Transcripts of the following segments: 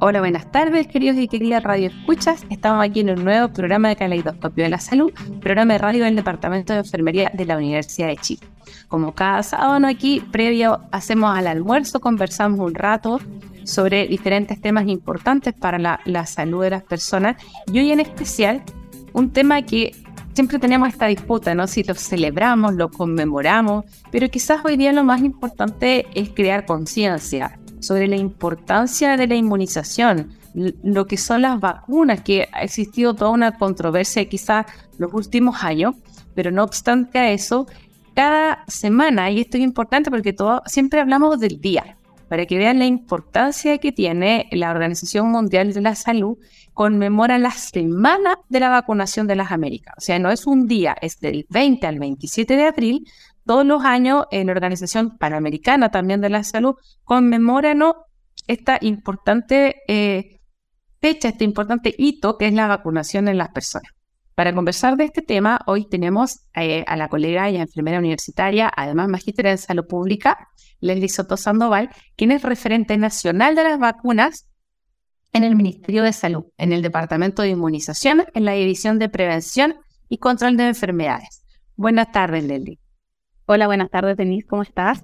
Hola, buenas tardes, queridos y queridas Radio Escuchas. Estamos aquí en un nuevo programa de Caleidoscopio de la Salud, programa de radio del Departamento de Enfermería de la Universidad de Chile. Como cada sábado aquí, previo hacemos al almuerzo, conversamos un rato sobre diferentes temas importantes para la, la salud de las personas y hoy en especial un tema que siempre tenemos esta disputa, ¿no? Si lo celebramos, lo conmemoramos, pero quizás hoy día lo más importante es crear conciencia sobre la importancia de la inmunización, lo que son las vacunas, que ha existido toda una controversia quizás los últimos años, pero no obstante a eso, cada semana, y esto es importante porque siempre hablamos del día, para que vean la importancia que tiene la Organización Mundial de la Salud, conmemora la semana de la vacunación de las Américas. O sea, no es un día, es del 20 al 27 de abril. Todos los años en la Organización Panamericana también de la Salud conmemoran esta importante eh, fecha, este importante hito que es la vacunación en las personas. Para conversar de este tema, hoy tenemos eh, a la colega y enfermera universitaria, además magíster en salud pública, Leslie Soto Sandoval, quien es referente nacional de las vacunas en el Ministerio de Salud, en el Departamento de Inmunización, en la División de Prevención y Control de Enfermedades. Buenas tardes, Leslie. Hola, buenas tardes, Denise, ¿cómo estás?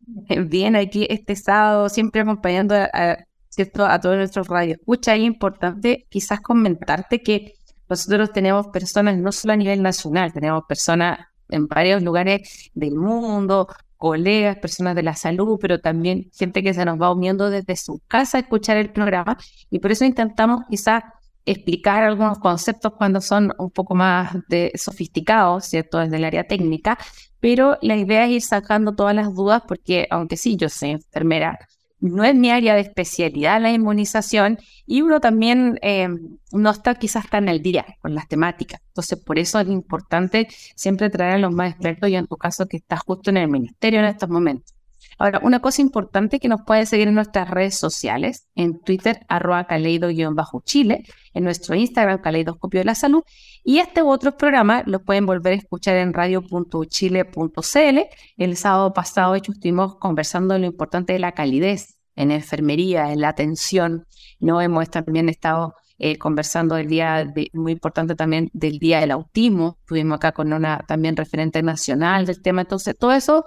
Bien, aquí este sábado, siempre acompañando a, ¿cierto? a todos nuestros radios. Escucha, es importante quizás comentarte que nosotros tenemos personas no solo a nivel nacional, tenemos personas en varios lugares del mundo, colegas, personas de la salud, pero también gente que se nos va uniendo desde su casa a escuchar el programa y por eso intentamos quizás explicar algunos conceptos cuando son un poco más de sofisticados, ¿cierto? Desde el área técnica, pero la idea es ir sacando todas las dudas porque aunque sí, yo soy enfermera, no es mi área de especialidad la inmunización y uno también eh, no está quizás tan al día con las temáticas. Entonces, por eso es importante siempre traer a los más expertos y en tu caso que estás justo en el ministerio en estos momentos. Ahora, una cosa importante que nos puede seguir en nuestras redes sociales, en Twitter, arroba caleido-chile, en nuestro Instagram, Caleidoscopio de la Salud, y este u otros programas los pueden volver a escuchar en radio.chile.cl. El sábado pasado, hecho, estuvimos conversando de lo importante de la calidez en enfermería, en la atención, ¿no? Hemos también estado eh, conversando del día, muy importante también del Día del Autismo, estuvimos acá con una también referente nacional del tema, entonces todo eso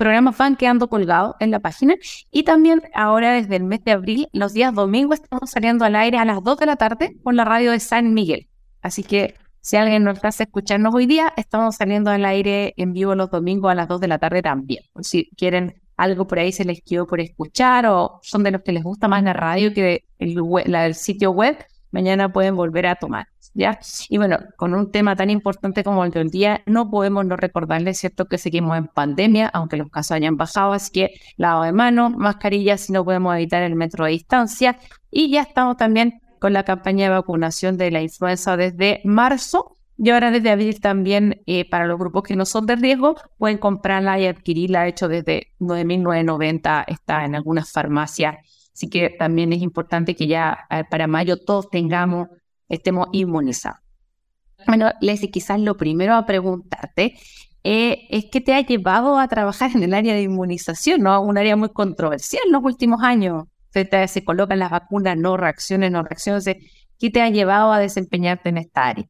programas van quedando colgados en la página. Y también ahora desde el mes de abril, los días domingos, estamos saliendo al aire a las 2 de la tarde por la radio de San Miguel. Así que si alguien nos hace escucharnos hoy día, estamos saliendo al aire en vivo los domingos a las 2 de la tarde también. si quieren algo por ahí se les quedó por escuchar o son de los que les gusta más la radio que el, el sitio web, mañana pueden volver a tomar. ¿Ya? Y bueno, con un tema tan importante como el del día, no podemos no recordarles, ¿cierto?, que seguimos en pandemia, aunque los casos hayan bajado, así que lavado de manos, mascarillas si no podemos evitar el metro de distancia. Y ya estamos también con la campaña de vacunación de la influenza desde marzo. Y ahora desde abril también eh, para los grupos que no son de riesgo pueden comprarla y adquirirla. Hecho desde 9.990 está en algunas farmacias. Así que también es importante que ya eh, para mayo todos tengamos estemos inmunizados. Bueno, Leslie, quizás lo primero a preguntarte eh, es qué te ha llevado a trabajar en el área de inmunización, ¿no? Un área muy controversial en los últimos años. Se, se colocan las vacunas, no reacciones, no reacciones. ¿Qué te ha llevado a desempeñarte en esta área?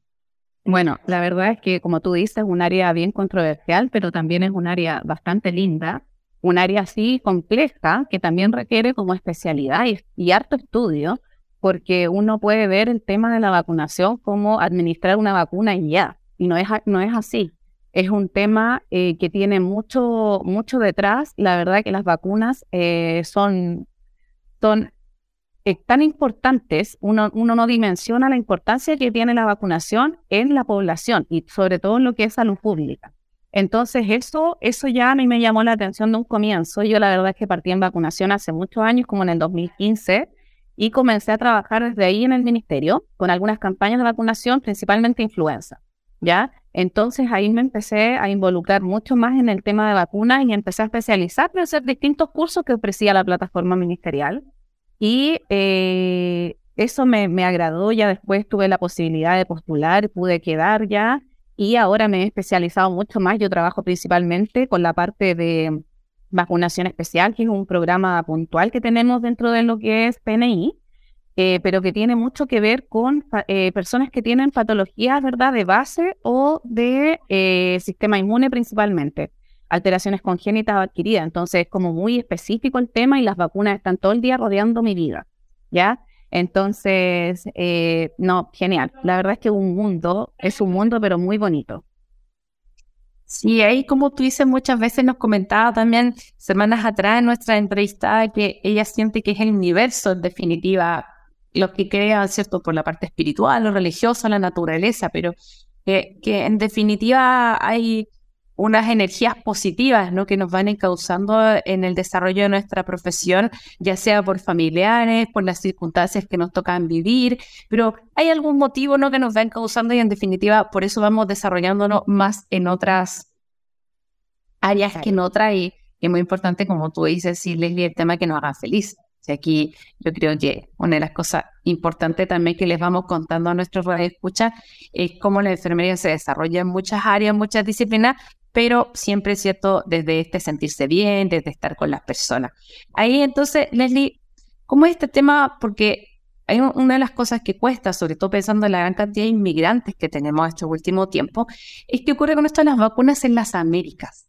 Bueno, la verdad es que, como tú dices, es un área bien controversial, pero también es un área bastante linda, un área así compleja que también requiere como especialidad y harto estudio, porque uno puede ver el tema de la vacunación como administrar una vacuna y ya, y no es, no es así. Es un tema eh, que tiene mucho, mucho detrás. La verdad que las vacunas eh, son, son tan importantes, uno, uno no dimensiona la importancia que tiene la vacunación en la población y sobre todo en lo que es salud pública. Entonces, eso, eso ya a mí me llamó la atención de un comienzo. Yo la verdad es que partí en vacunación hace muchos años, como en el 2015, y comencé a trabajar desde ahí en el ministerio con algunas campañas de vacunación, principalmente influenza. ¿Ya? Entonces ahí me empecé a involucrar mucho más en el tema de vacunas y empecé a especializarme a hacer distintos cursos que ofrecía la plataforma ministerial. Y eh, eso me, me agradó, ya después tuve la posibilidad de postular, pude quedar ya y ahora me he especializado mucho más. Yo trabajo principalmente con la parte de vacunación especial, que es un programa puntual que tenemos dentro de lo que es PNI, eh, pero que tiene mucho que ver con eh, personas que tienen patologías, ¿verdad?, de base o de eh, sistema inmune principalmente, alteraciones congénitas o adquiridas. Entonces es como muy específico el tema y las vacunas están todo el día rodeando mi vida, ¿ya? Entonces, no, genial. La verdad es que un mundo, es un mundo, pero muy bonito. Sí, ahí como tú dices, muchas veces nos comentaba también semanas atrás en nuestra entrevista que ella siente que es el universo, en definitiva, lo que crea, ¿cierto?, por la parte espiritual, lo religioso, la naturaleza, pero que en definitiva hay unas energías positivas ¿no? que nos van encauzando en el desarrollo de nuestra profesión, ya sea por familiares, por las circunstancias que nos tocan vivir, pero hay algún motivo ¿no? que nos va encauzando y en definitiva por eso vamos desarrollándonos más en otras áreas que en otras y es muy importante, como tú dices, sí, Leslie, el tema que nos haga feliz. Y aquí yo creo que una de las cosas importantes también que les vamos contando a nuestros escucha es cómo la enfermería se desarrolla en muchas áreas, muchas disciplinas, pero siempre es cierto desde este sentirse bien, desde estar con las personas. Ahí entonces, Leslie, ¿cómo es este tema? Porque hay una de las cosas que cuesta, sobre todo pensando en la gran cantidad de inmigrantes que tenemos este último tiempo, es que ocurre con esto de las vacunas en las Américas.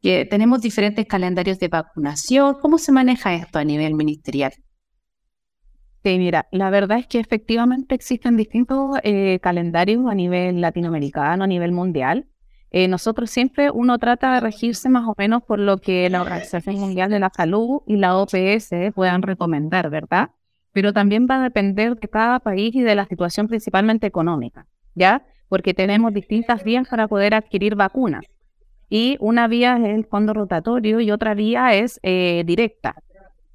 Que tenemos diferentes calendarios de vacunación. ¿Cómo se maneja esto a nivel ministerial? Sí, mira, la verdad es que efectivamente existen distintos eh, calendarios a nivel latinoamericano, a nivel mundial. Eh, nosotros siempre uno trata de regirse más o menos por lo que la Organización Mundial de la Salud y la OPS puedan recomendar, ¿verdad? Pero también va a depender de cada país y de la situación principalmente económica, ¿ya? Porque tenemos distintas vías para poder adquirir vacunas. Y una vía es el fondo rotatorio y otra vía es eh, directa.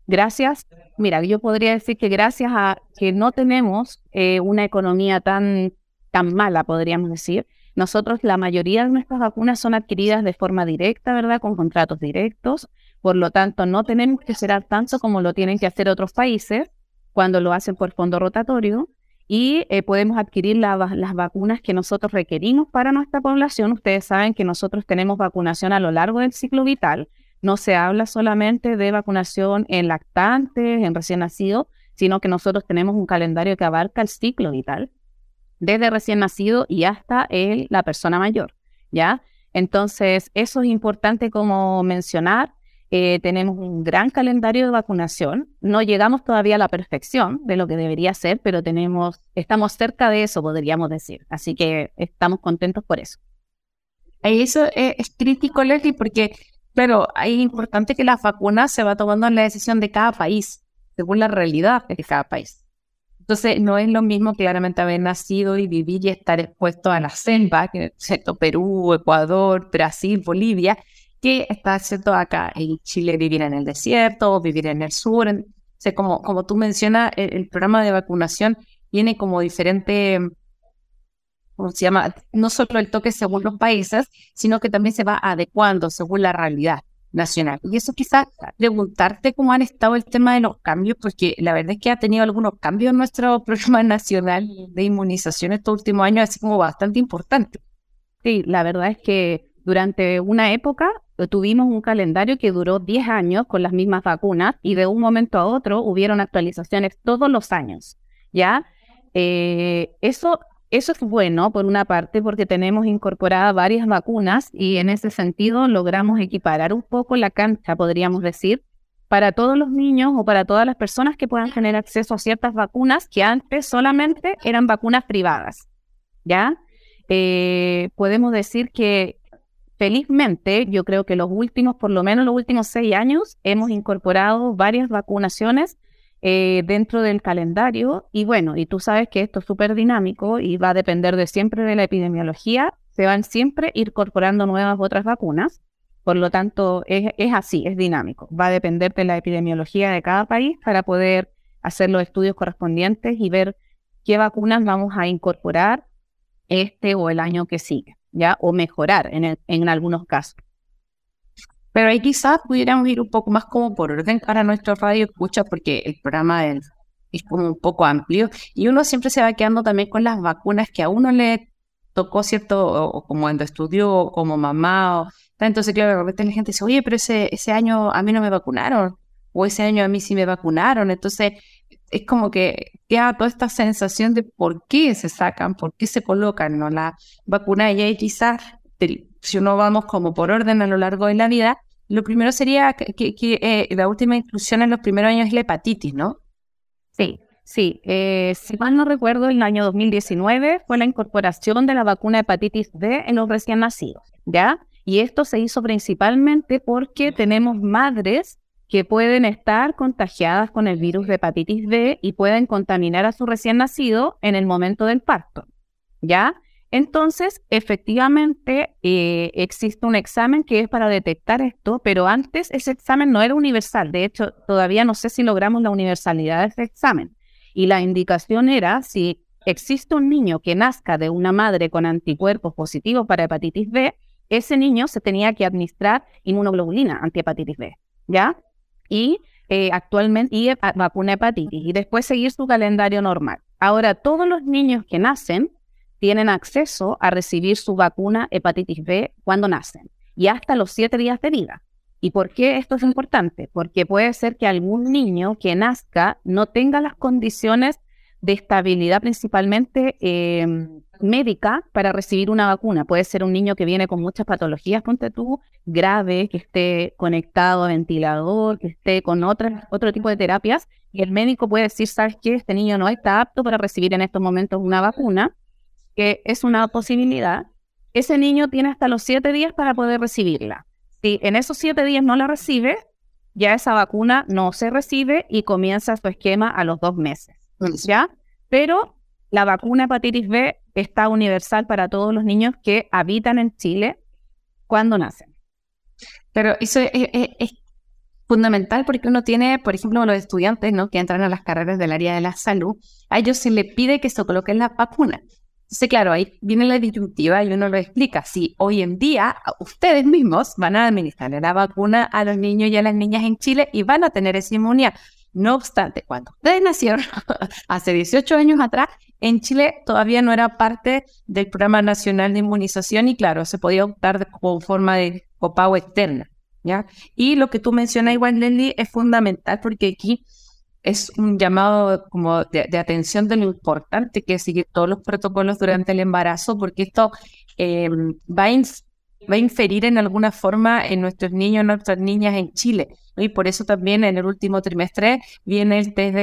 Gracias, mira, yo podría decir que gracias a que no tenemos eh, una economía tan, tan mala, podríamos decir, nosotros, la mayoría de nuestras vacunas son adquiridas de forma directa, ¿verdad? Con contratos directos. Por lo tanto, no tenemos que esperar tanto como lo tienen que hacer otros países cuando lo hacen por fondo rotatorio. Y eh, podemos adquirir las vacunas que nosotros requerimos para nuestra población. Ustedes saben que nosotros tenemos vacunación a lo largo del ciclo vital. No se habla solamente de vacunación en lactantes, en recién nacidos, sino que nosotros tenemos un calendario que abarca el ciclo vital desde recién nacido y hasta el, la persona mayor, ¿ya? Entonces, eso es importante como mencionar. Eh, tenemos un gran calendario de vacunación. No llegamos todavía a la perfección de lo que debería ser, pero tenemos, estamos cerca de eso, podríamos decir. Así que estamos contentos por eso. Eso es, crítico, Leslie, porque, claro, es importante que la vacuna se va tomando en la decisión de cada país, según la realidad de cada país. Entonces, no es lo mismo claramente haber nacido y vivir y estar expuesto a la selva, que ¿cierto? Perú, Ecuador, Brasil, Bolivia, que estar ¿cierto? acá en Chile, vivir en el desierto, vivir en el sur. O sea, como, como tú mencionas, el, programa de vacunación tiene como diferente, ¿cómo se llama? No solo el toque según los países, sino que también se va adecuando según la realidad nacional. Y eso quizás preguntarte cómo han estado el tema de los cambios, porque la verdad es que ha tenido algunos cambios en nuestro programa nacional de inmunización estos últimos años, así como bastante importante. Sí, la verdad es que durante una época eh, tuvimos un calendario que duró 10 años con las mismas vacunas y de un momento a otro hubieron actualizaciones todos los años, ¿ya? Eh, eso eso es bueno, por una parte, porque tenemos incorporadas varias vacunas y en ese sentido logramos equiparar un poco la cancha, podríamos decir, para todos los niños o para todas las personas que puedan tener acceso a ciertas vacunas que antes solamente eran vacunas privadas. ¿Ya? Eh, podemos decir que felizmente, yo creo que los últimos, por lo menos los últimos seis años, hemos incorporado varias vacunaciones eh, dentro del calendario. Y bueno, y tú sabes que esto es súper dinámico y va a depender de siempre de la epidemiología. Se van siempre incorporando nuevas otras vacunas. Por lo tanto, es, así, es dinámico. Va a depender de la epidemiología de cada país para poder hacer los estudios correspondientes y ver qué vacunas vamos a incorporar este o el año que sigue, ¿ya? O mejorar en, en algunos casos. Pero ahí quizás pudiéramos ir un poco más como por orden para nuestro radio escucha, porque el programa es, como un poco amplio y uno siempre se va quedando también con las vacunas que a uno le tocó, ¿cierto? O, como cuando estudió, como mamá, o entonces, claro, de repente la gente dice, oye, pero ese, ese año a mí no me vacunaron, o ese año a mí sí me vacunaron. Entonces, es como que queda toda esta sensación de por qué se sacan, por qué se colocan ¿no? la vacuna. Y ahí quizás, si uno vamos como por orden a lo largo de la vida, lo primero sería que, eh, la última inclusión en los primeros años es la hepatitis, ¿no? Sí, sí. Eh, si mal no recuerdo, en el año 2019 fue la incorporación de la vacuna hepatitis B en los recién nacidos, ¿ya? Y esto se hizo principalmente porque tenemos madres que pueden estar contagiadas con el virus de hepatitis B y pueden contaminar a su recién nacido en el momento del parto. ¿Ya? Entonces, efectivamente, eh, existe un examen que es para detectar esto, pero antes ese examen no era universal. De hecho, todavía no sé si logramos la universalidad de ese examen. Y la indicación era si existe un niño que nazca de una madre con anticuerpos positivos para hepatitis B, ese niño se tenía que administrar inmunoglobulina antihepatitis B, ¿ya? y eh, actualmente y vacuna hepatitis y después seguir su calendario normal. Ahora, todos los niños que nacen tienen acceso a recibir su vacuna hepatitis B cuando nacen y hasta los siete días de vida. ¿Y por qué esto es importante? Porque puede ser que algún niño que nazca no tenga las condiciones de estabilidad principalmente em, médica para recibir una vacuna. Puede ser un niño que viene con muchas patologías, ponte tú, grave, que esté conectado a ventilador, que esté con otras, otro tipo de terapias, y el médico puede decir, ¿sabes qué? Este niño no está apto para recibir en estos momentos una vacuna, que es una posibilidad. Ese niño tiene hasta los siete días para poder recibirla. Si en esos siete días no la recibe, ya esa vacuna no se recibe y comienza su esquema a los dos meses. ¿ya? Pero la vacuna hepatitis B está universal para todos los niños que habitan en Chile cuando nacen. Pero eso es, fundamental porque uno tiene, por ejemplo, los estudiantes ¿no? que entran a las carreras del área de la salud, a ellos se les pide que se coloquen la vacuna. Entonces, claro, ahí viene la disyuntiva y uno lo explica. Si hoy en día ustedes mismos van a administrar la vacuna a los niños y a las niñas en Chile y van a tener esa inmunidad, no obstante, cuando ustedes nacieron hace 18 años atrás, en Chile todavía no era parte del Programa Nacional de Inmunización y claro, se podía optar como forma de copago externa. ¿ya? Y lo que tú mencionas igual, Leslie, es fundamental porque aquí es un llamado como de, atención de lo importante que es seguir todos los protocolos durante el embarazo, porque esto eh, va a va a inferir en alguna forma en nuestros niños, en nuestras niñas en Chile. Y por eso también en el último trimestre viene el test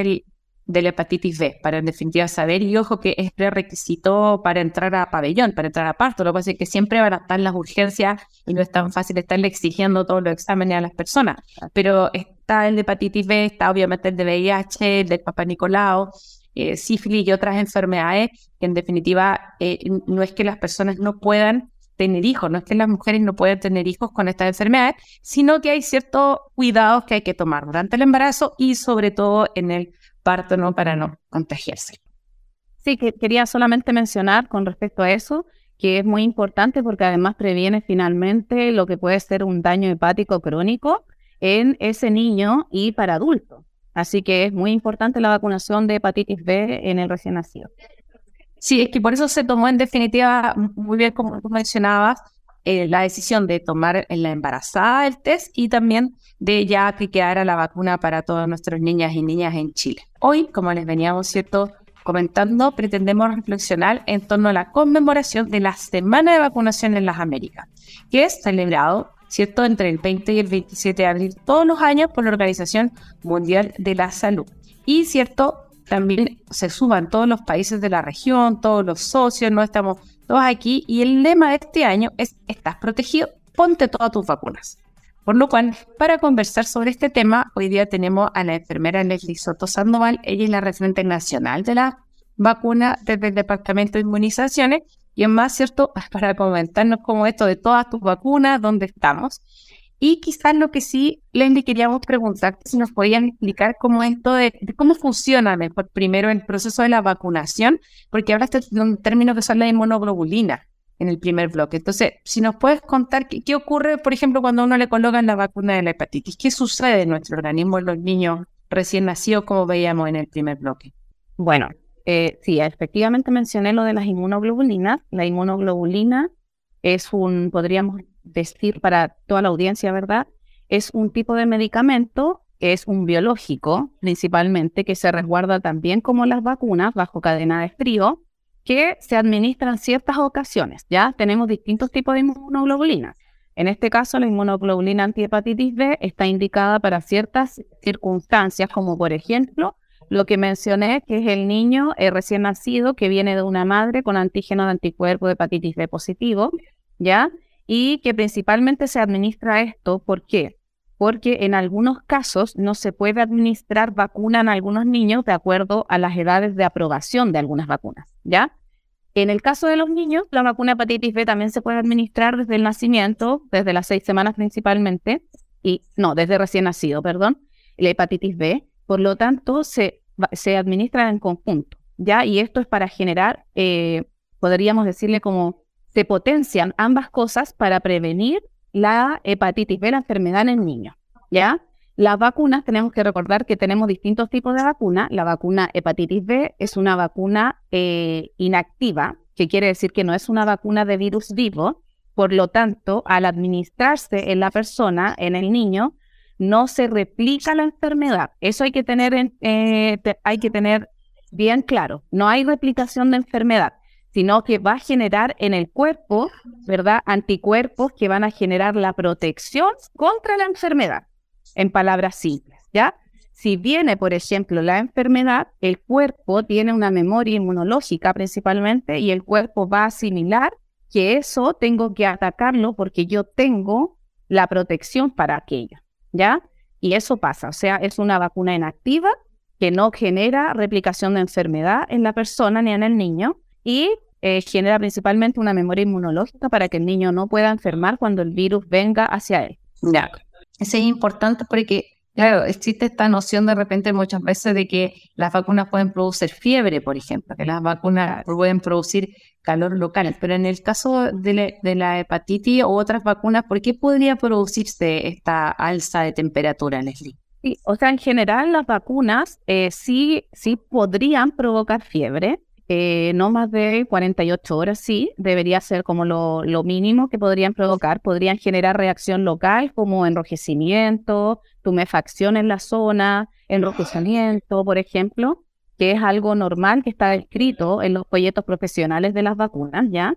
de la hepatitis B, para en definitiva saber, y ojo que es prerequisito para entrar a pabellón, para entrar a parto. Lo que pasa es que siempre van a estar las urgencias y no es tan fácil estarle exigiendo todos los exámenes a las personas. Pero está el de hepatitis B, está obviamente el de VIH, el del Papa Nicolau, eh, sífilis y otras enfermedades que en definitiva eh, no es que las personas no puedan tener hijos. No es que las mujeres no puedan tener hijos con estas enfermedades, sino que hay ciertos cuidados que hay que tomar durante el embarazo y sobre todo en el parto, ¿no? Para no contagiarse. Sí, que quería solamente mencionar con respecto a eso, que es muy importante porque además previene finalmente lo que puede ser un daño hepático crónico en ese niño y para adultos. Así que es muy importante la vacunación de hepatitis B en el recién nacido. Sí, es que por eso se tomó en definitiva, muy bien como tú mencionabas, eh, la decisión de tomar en la embarazada el test y también de ya que quedara la vacuna para todas nuestras niñas y niñas en Chile. Hoy, como les veníamos cierto comentando, pretendemos reflexionar en torno a la conmemoración de la Semana de Vacunación en las Américas, que es celebrado ¿cierto? entre el 20 y el 27 de abril todos los años por la Organización Mundial de la Salud. Y cierto, también se suman todos los países de la región, todos los socios, no estamos todos aquí y el lema de este año es estás protegido, ponte todas tus vacunas. Por lo cual, para conversar sobre este tema, hoy día tenemos a la enfermera Leslie Soto Sandoval. Ella es la referente nacional de la vacuna desde el Departamento de Inmunizaciones y es más, ¿cierto?, para comentarnos cómo esto de todas tus vacunas, dónde estamos. Y quizás lo que sí, Leslie, queríamos preguntar, si nos podían explicar cómo esto de, cómo funciona mejor primero el proceso de la vacunación, porque hablaste de un término que son la inmunoglobulina en el primer bloque. Entonces, si nos puedes contar qué, ocurre, por ejemplo, cuando uno le colocan la vacuna de la hepatitis, qué sucede en nuestro organismo en los niños recién nacidos, como veíamos en el primer bloque. Bueno, eh, sí, efectivamente mencioné lo de las inmunoglobulinas. La inmunoglobulina es un, podríamos decir para toda la audiencia, ¿verdad? Es un tipo de medicamento, es un biológico principalmente, que se resguarda también como las vacunas bajo cadena de frío que se administran en ciertas ocasiones. Ya tenemos distintos tipos de inmunoglobulinas. En este caso, la inmunoglobulina antihepatitis B está indicada para ciertas circunstancias, como por ejemplo lo que mencioné, que es el niño eh, recién nacido que viene de una madre con antígeno de anticuerpo de hepatitis B positivo, ¿ya? Y que principalmente se administra esto, ¿por qué? Porque en algunos casos no se puede administrar vacuna en algunos niños de acuerdo a las edades de aprobación de algunas vacunas, ¿ya? En el caso de los niños, la vacuna hepatitis B también se puede administrar desde el nacimiento, desde las seis semanas principalmente, y no, desde recién nacido, perdón, la hepatitis B. Por lo tanto, se, se administra en conjunto, ¿ya? Y esto es para generar, eh, podríamos decirle como, se potencian ambas cosas para prevenir la hepatitis B, la enfermedad en el niño, ¿ya? Las vacunas, tenemos que recordar que tenemos distintos tipos de vacuna. La vacuna hepatitis B es una vacuna eh, inactiva, que quiere decir que no es una vacuna de virus vivo. Por lo tanto, al administrarse en la persona, en el niño, no se replica la enfermedad. Eso hay que tener, eh, hay que tener bien claro. No hay replicación de enfermedad, sino que va a generar en el cuerpo, ¿verdad? Anticuerpos que van a generar la protección contra la enfermedad en palabras simples, ¿ya? Si viene, por ejemplo, la enfermedad, el cuerpo tiene una memoria inmunológica principalmente y el cuerpo va a asimilar que eso tengo que atacarlo porque yo tengo la protección para aquello, ¿ya? Y eso pasa, o sea, es una vacuna inactiva que no genera replicación de enfermedad en la persona ni en el niño y eh, genera principalmente una memoria inmunológica para que el niño no pueda enfermar cuando el virus venga hacia él. Ya. Eso es importante porque, claro, existe esta noción de repente muchas veces de que las vacunas pueden producir fiebre, por ejemplo, que las vacunas pueden producir calor local, pero en el caso de la, hepatitis o otras vacunas, ¿por qué podría producirse esta alza de temperatura, Leslie? Sí, o sea, en general las vacunas eh, sí, sí podrían provocar fiebre, eh, no más de 48 horas, sí, debería ser como lo, mínimo que podrían provocar. Podrían generar reacción local como enrojecimiento, tumefacción en la zona, enrojecimiento, por ejemplo, que es algo normal que está descrito en los folletos profesionales de las vacunas, ¿ya?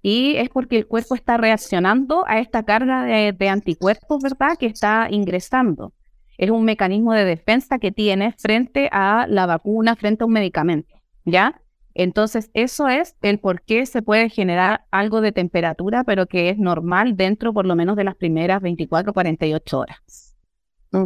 Y es porque el cuerpo está reaccionando a esta carga de, de anticuerpos, ¿verdad?, que está ingresando. Es un mecanismo de defensa que tiene frente a la vacuna, frente a un medicamento, ¿ya? Entonces, eso es el por qué se puede generar algo de temperatura, pero que es normal dentro por lo menos de las primeras 24, 48 horas.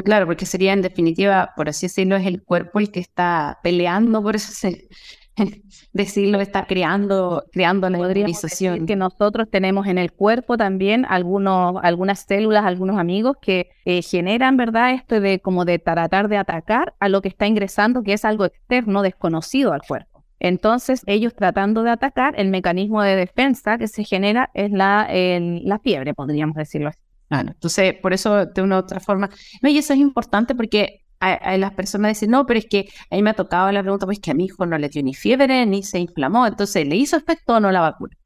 Claro, porque sería en definitiva, por así decirlo, es el cuerpo el que está peleando, por eso se, decirlo, está creando, creando la inmunización. Que nosotros tenemos en el cuerpo también algunos, algunas células, algunos amigos que eh, generan, ¿verdad? Esto de como de tratar de atacar a lo que está ingresando, que es algo externo, desconocido al cuerpo. Entonces, ellos tratando de atacar, el mecanismo de defensa que se genera es la, la fiebre, podríamos decirlo así. Claro, entonces, por eso, de una u otra forma. No, y eso es importante porque a, las personas dicen, no, pero es que a mí me ha tocado la pregunta, pues que a mi hijo no le dio ni fiebre, ni se inflamó, entonces, ¿le hizo efecto o no la vacuna?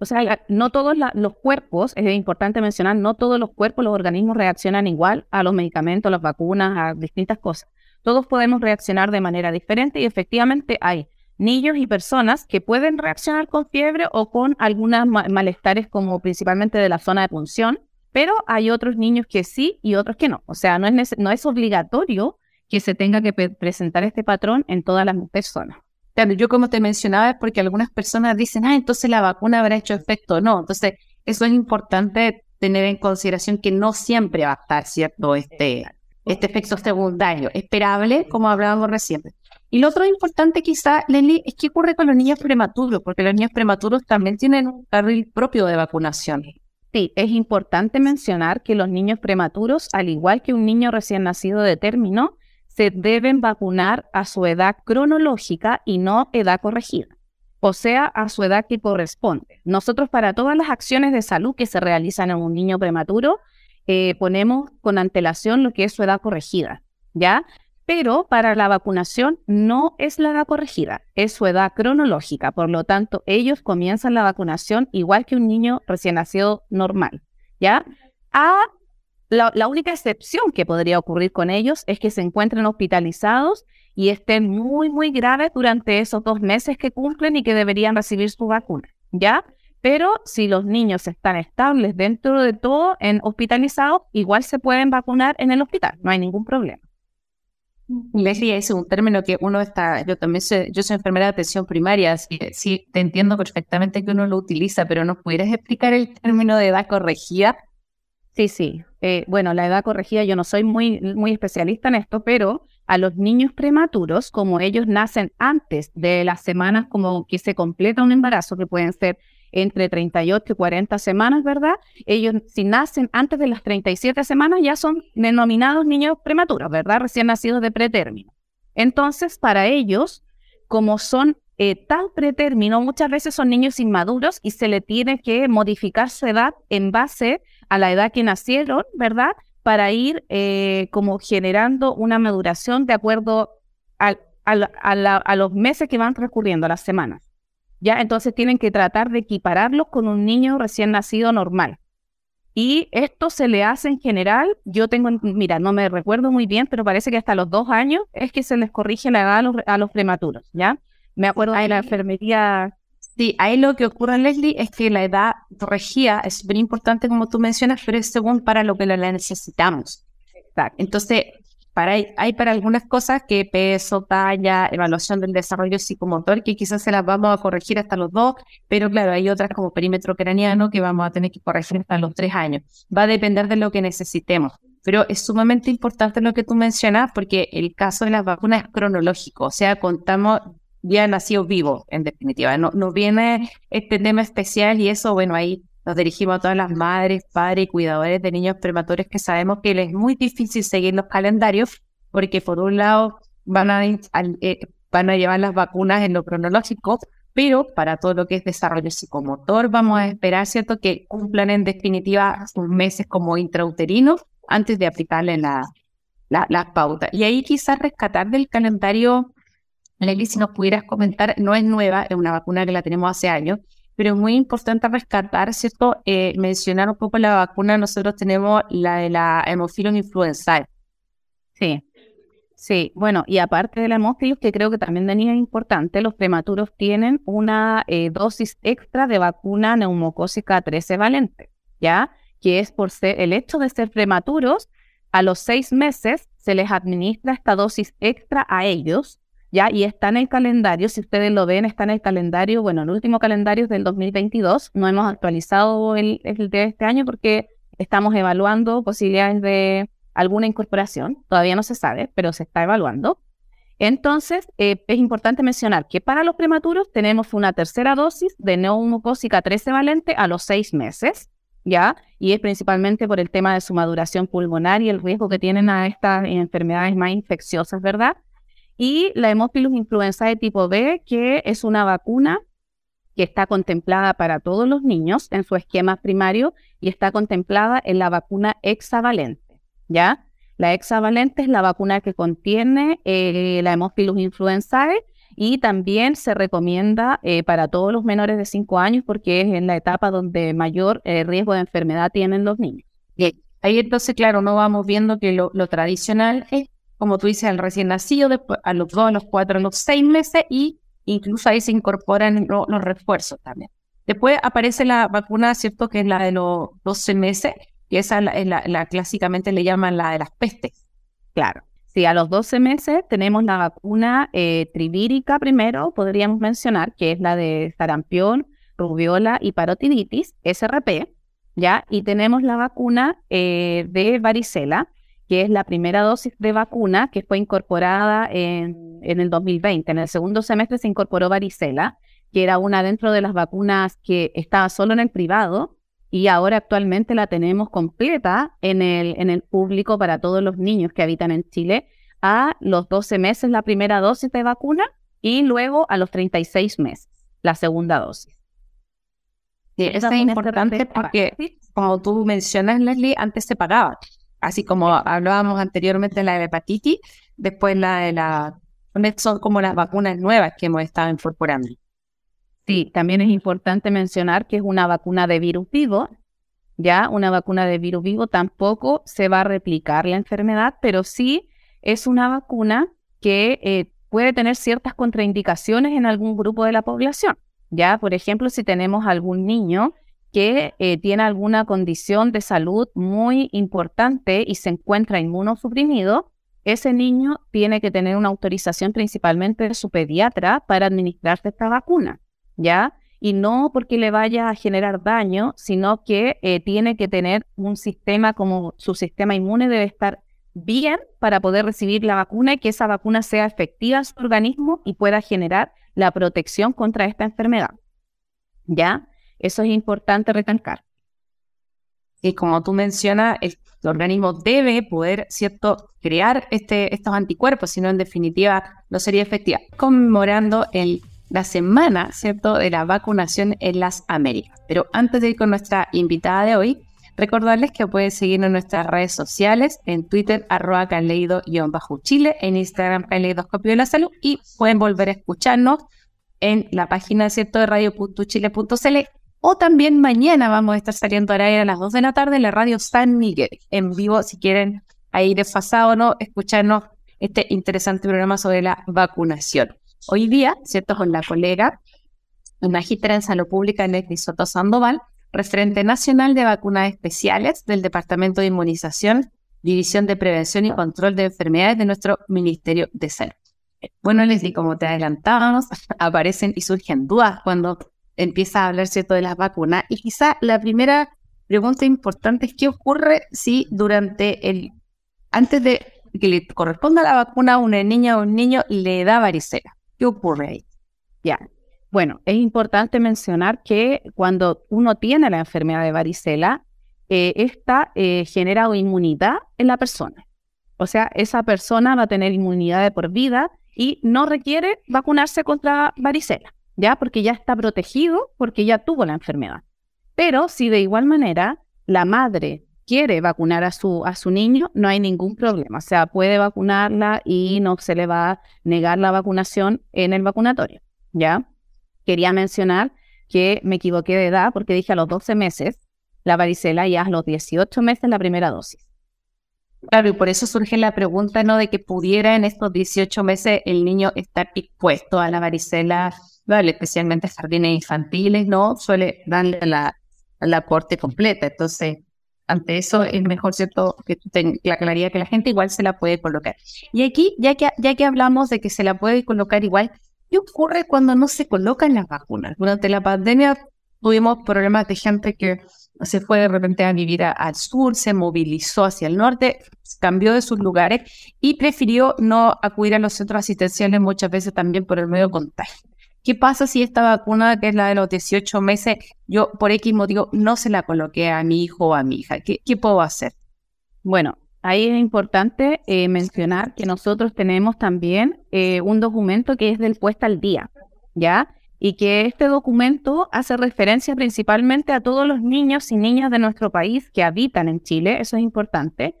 O sea, no todos los cuerpos, es importante mencionar, no todos los cuerpos, los organismos reaccionan igual a los medicamentos, a las vacunas, a distintas cosas. Todos podemos reaccionar de manera diferente y efectivamente hay niños y personas que pueden reaccionar con fiebre o con algunos malestares como principalmente de la zona de punción, pero hay otros niños que sí y otros que no. O sea, no es, no es obligatorio que se tenga que presentar este patrón en todas las personas. Claro, yo como te mencionaba es porque algunas personas dicen, ah, entonces la vacuna habrá hecho efecto. No, entonces eso es importante tener en consideración que no siempre va a estar, ¿cierto? Este, este efecto secundario, esperable, como hablábamos recién. Y lo otro importante quizá, Lenny, es qué ocurre con los niños prematuros, porque los niños prematuros también tienen un carril propio de vacunación. Sí, es importante mencionar que los niños prematuros, al igual que un niño recién nacido de término, se deben vacunar a su edad cronológica y no edad corregida, o sea, a su edad que corresponde. Nosotros para todas las acciones de salud que se realizan en un niño prematuro, eh, ponemos con antelación lo que es su edad corregida, ¿ya? Pero para la vacunación no es la edad corregida, es su edad cronológica. Por lo tanto, ellos comienzan la vacunación igual que un niño recién nacido normal, ¿ya? A la, única excepción que podría ocurrir con ellos es que se encuentren hospitalizados y estén muy, muy graves durante esos dos meses que cumplen y que deberían recibir su vacuna, ¿ya? Pero si los niños están estables dentro de todo, en hospitalizados, igual se pueden vacunar en el hospital, no hay ningún problema. Leslie, es un término que uno está, yo también soy, yo soy enfermera de atención primaria, así sí, te entiendo perfectamente que uno lo utiliza, pero ¿nos pudieras explicar el término de edad corregida? Sí, sí. Eh, bueno, la edad corregida, yo no soy muy, muy especialista en esto, pero a los niños prematuros, como ellos nacen antes de las semanas como que se completa un embarazo, que pueden ser entre 38 y 40 semanas, ¿verdad? Ellos, si nacen antes de las 37 semanas, ya son denominados niños prematuros, ¿verdad? Recién nacidos de pretérmino. Entonces, para ellos, como son eh, tan pretérmino, muchas veces son niños inmaduros y se le tiene que modificar su edad en base a la edad que nacieron, ¿verdad? Para ir eh, como generando una maduración de acuerdo a los meses que van transcurriendo, a las semanas. ¿Ya? Entonces tienen que tratar de equipararlos con un niño recién nacido normal. Y esto se le hace en general, yo tengo, mira, no me recuerdo muy bien, pero parece que hasta los dos años es que se les corrige la edad a los, prematuros, ¿ya? Me acuerdo de la enfermería. Sí, ahí lo que ocurre, Leslie, es que la edad corregida es súper importante, como tú mencionas, pero es según para lo que la necesitamos. Exacto. Entonces, para, hay para algunas cosas que peso, talla, evaluación del desarrollo psicomotor, que quizás se las vamos a corregir hasta los dos, pero claro, hay otras como perímetro craneano que vamos a tener que corregir hasta los tres años. Va a depender de lo que necesitemos. Pero es sumamente importante lo que tú mencionas porque el caso de las vacunas es cronológico, o sea, contamos ya nacido vivo, en definitiva. No, no viene este tema especial y eso, bueno, ahí nos dirigimos a todas las madres, padres y cuidadores de niños prematuros que sabemos que les es muy difícil seguir los calendarios porque por un lado van a, eh, van a llevar las vacunas en lo cronológico, pero para todo lo que es desarrollo psicomotor vamos a esperar, ¿cierto?, que cumplan en definitiva sus meses como intrauterinos antes de aplicarle la, la, pauta. Y ahí quizás rescatar del calendario, Lely, si nos pudieras comentar, no es nueva, es una vacuna que la tenemos hace años, pero es muy importante rescatar, ¿cierto? Eh, mencionar un poco la vacuna, nosotros tenemos la de la hemofilus influenzae. Sí, sí, bueno, y aparte de la hemofilus, que creo que también tenía importante, los prematuros tienen una eh, dosis extra de vacuna neumocócica 13 valente, ¿ya? Que es por ser, el hecho de ser prematuros, a los seis meses se les administra esta dosis extra a ellos ¿ya? Y está en el calendario, si ustedes lo ven, está en el calendario, bueno, el último calendario es del 2022, no hemos actualizado el, de este año porque estamos evaluando posibilidades de alguna incorporación, todavía no se sabe, pero se está evaluando. Entonces, eh, es importante mencionar que para los prematuros tenemos una tercera dosis de neumocócica 13 valente a los seis meses, ¿ya? Y es principalmente por el tema de su maduración pulmonar y el riesgo que tienen a estas enfermedades más infecciosas, ¿verdad? Y la Hemófilus influenzae tipo B, que es una vacuna que está contemplada para todos los niños en su esquema primario y está contemplada en la vacuna hexavalente, ¿ya? La hexavalente es la vacuna que contiene eh, la Hemófilus influenzae y también se recomienda eh, para todos los menores de 5 años porque es en la etapa donde mayor eh, riesgo de enfermedad tienen los niños. Bien, ahí entonces, claro, no vamos viendo que lo, lo tradicional es como tú dices, al recién nacido, a los dos, a los cuatro, a los seis meses y incluso ahí se incorporan los refuerzos también. Después aparece la vacuna, ¿cierto? Que es la de los 12 meses, y esa es la, clásicamente le llaman la de las pestes. Claro. Sí, a los 12 meses tenemos la vacuna eh, trivírica primero, podríamos mencionar, que es la de sarampión, rubiola y parotiditis, SRP, ¿ya? Y tenemos la vacuna eh, de varicela, que es la primera dosis de vacuna que fue incorporada en, en el 2020. En el segundo semestre se incorporó varicela, que era una dentro de las vacunas que estaba solo en el privado y ahora actualmente la tenemos completa en el, en el público para todos los niños que habitan en Chile a los 12 meses la primera dosis de vacuna y luego a los 36 meses la segunda dosis. Sí, eso es importante porque, como tú mencionas, Leslie, antes se pagaba. Así como hablábamos anteriormente de la hepatitis, después la de la... Son como las vacunas nuevas que hemos estado incorporando. Sí, también es importante mencionar que es una vacuna de virus vivo. Ya, una vacuna de virus vivo tampoco se va a replicar la enfermedad, pero sí es una vacuna que eh, puede tener ciertas contraindicaciones en algún grupo de la población. Ya, por ejemplo, si tenemos algún niño que eh, tiene alguna condición de salud muy importante y se encuentra inmunosuprimido, ese niño tiene que tener una autorización principalmente de su pediatra para administrarse esta vacuna, ¿ya? Y no porque le vaya a generar daño, sino que eh, tiene que tener un sistema como su sistema inmune debe estar bien para poder recibir la vacuna y que esa vacuna sea efectiva en su organismo y pueda generar la protección contra esta enfermedad. ¿Ya? Eso es importante recalcar. Y como tú mencionas, el, organismo debe poder, ¿cierto?, crear este, estos anticuerpos, si no, en definitiva, no sería efectiva. Conmemorando el, la semana, ¿cierto?, de la vacunación en las Américas. Pero antes de ir con nuestra invitada de hoy, Recordarles que pueden seguirnos en nuestras redes sociales, en Twitter, arroba chile en Instagram, Caleidoscopio de la Salud, y pueden volver a escucharnos en la página ¿cierto? de radio.chile.cl o también mañana vamos a estar saliendo al aire a las 2 de la tarde en la radio San Miguel, en vivo, si quieren ahí desfasado o no, escucharnos este interesante programa sobre la vacunación. Hoy día, ¿cierto? Con la colega, magistra en salud pública, Leslie Soto Sandoval, referente nacional de vacunas especiales del Departamento de Inmunización, División de Prevención y Control de Enfermedades de nuestro Ministerio de Salud. Bueno, Leslie, como te adelantábamos, aparecen y surgen dudas cuando empieza a hablar cierto de las vacunas. Y quizá la primera pregunta importante es qué ocurre si durante el, antes de que le corresponda la vacuna a una niña o un niño le da varicela. ¿Qué ocurre ahí? Ya, bueno, es importante mencionar que cuando uno tiene la enfermedad de varicela, eh, esta eh, genera inmunidad en la persona. O sea, esa persona va a tener inmunidad de por vida y no requiere vacunarse contra varicela, ¿ya? Porque ya está protegido porque ya tuvo la enfermedad. Pero si de igual manera la madre quiere vacunar a su, a su niño, no hay ningún problema. O sea, puede vacunarla y no se le va a negar la vacunación en el vacunatorio, ¿ya? quería mencionar que me equivoqué de edad porque dije a los 12 meses la varicela y a los 18 meses la primera dosis. Claro, y por eso surge la pregunta, ¿no? De que pudiera en estos 18 meses el niño estar expuesto a la varicela, ¿vale? especialmente jardines infantiles, ¿no? Suele darle la, la aporte completa. Entonces, ante eso es mejor, ¿cierto? Que tengas la claridad que la gente igual se la puede colocar. Y aquí, ya que, ya que hablamos de que se la puede colocar igual, ¿Qué ocurre cuando no se colocan las vacunas? Durante la pandemia tuvimos problemas de gente que se fue de repente a vivir al sur, se movilizó hacia el norte, cambió de sus lugares y prefirió no acudir a los centros asistenciales muchas veces también por el medio contagio. ¿Qué pasa si esta vacuna, que es la de los 18 meses, yo por X motivo no se la coloqué a mi hijo o a mi hija? ¿Qué, qué puedo hacer? Bueno, Ahí es importante eh, mencionar que nosotros tenemos también eh, un documento que es del puesta al día, ¿ya? Y que este documento hace referencia principalmente a todos los niños y niñas de nuestro país que habitan en Chile, eso es importante,